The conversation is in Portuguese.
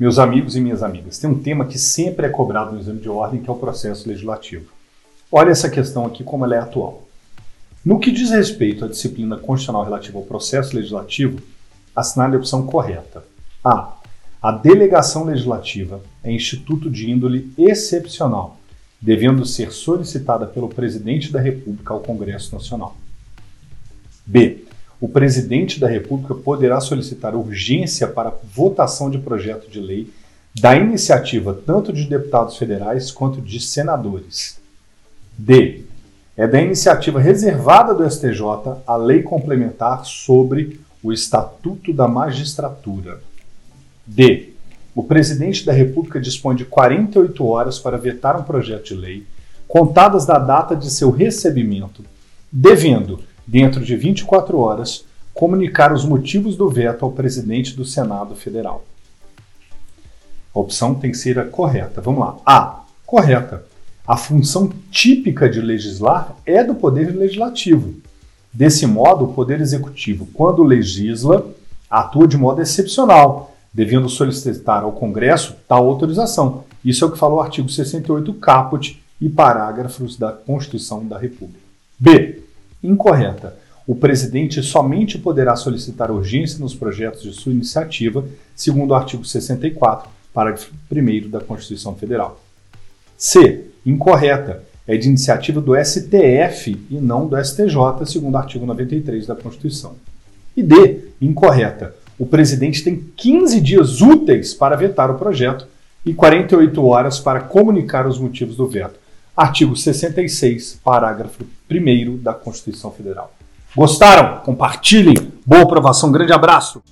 Meus amigos e minhas amigas, tem um tema que sempre é cobrado no exame de ordem, que é o processo legislativo. Olha essa questão aqui como ela é atual. No que diz respeito à disciplina constitucional relativa ao processo legislativo, assinale a opção correta. A. A delegação legislativa é instituto de índole excepcional, devendo ser solicitada pelo presidente da República ao Congresso Nacional. B o presidente da República poderá solicitar urgência para votação de projeto de lei da iniciativa tanto de deputados federais quanto de senadores. D. É da iniciativa reservada do STJ a lei complementar sobre o Estatuto da Magistratura. D. O presidente da República dispõe de 48 horas para vetar um projeto de lei, contadas da data de seu recebimento, devendo dentro de 24 horas, comunicar os motivos do veto ao presidente do Senado Federal. A opção tem que ser a correta. Vamos lá. A. Correta. A função típica de legislar é do Poder Legislativo. Desse modo, o Poder Executivo, quando legisla, atua de modo excepcional, devendo solicitar ao Congresso tal autorização. Isso é o que fala o artigo 68 caput e parágrafos da Constituição da República. B incorreta. O presidente somente poderá solicitar urgência nos projetos de sua iniciativa, segundo o artigo 64, parágrafo 1 da Constituição Federal. C. Incorreta. É de iniciativa do STF e não do STJ, segundo o artigo 93 da Constituição. E D. Incorreta. O presidente tem 15 dias úteis para vetar o projeto e 48 horas para comunicar os motivos do veto. Artigo 66, parágrafo 1 da Constituição Federal. Gostaram? Compartilhem. Boa aprovação. Grande abraço.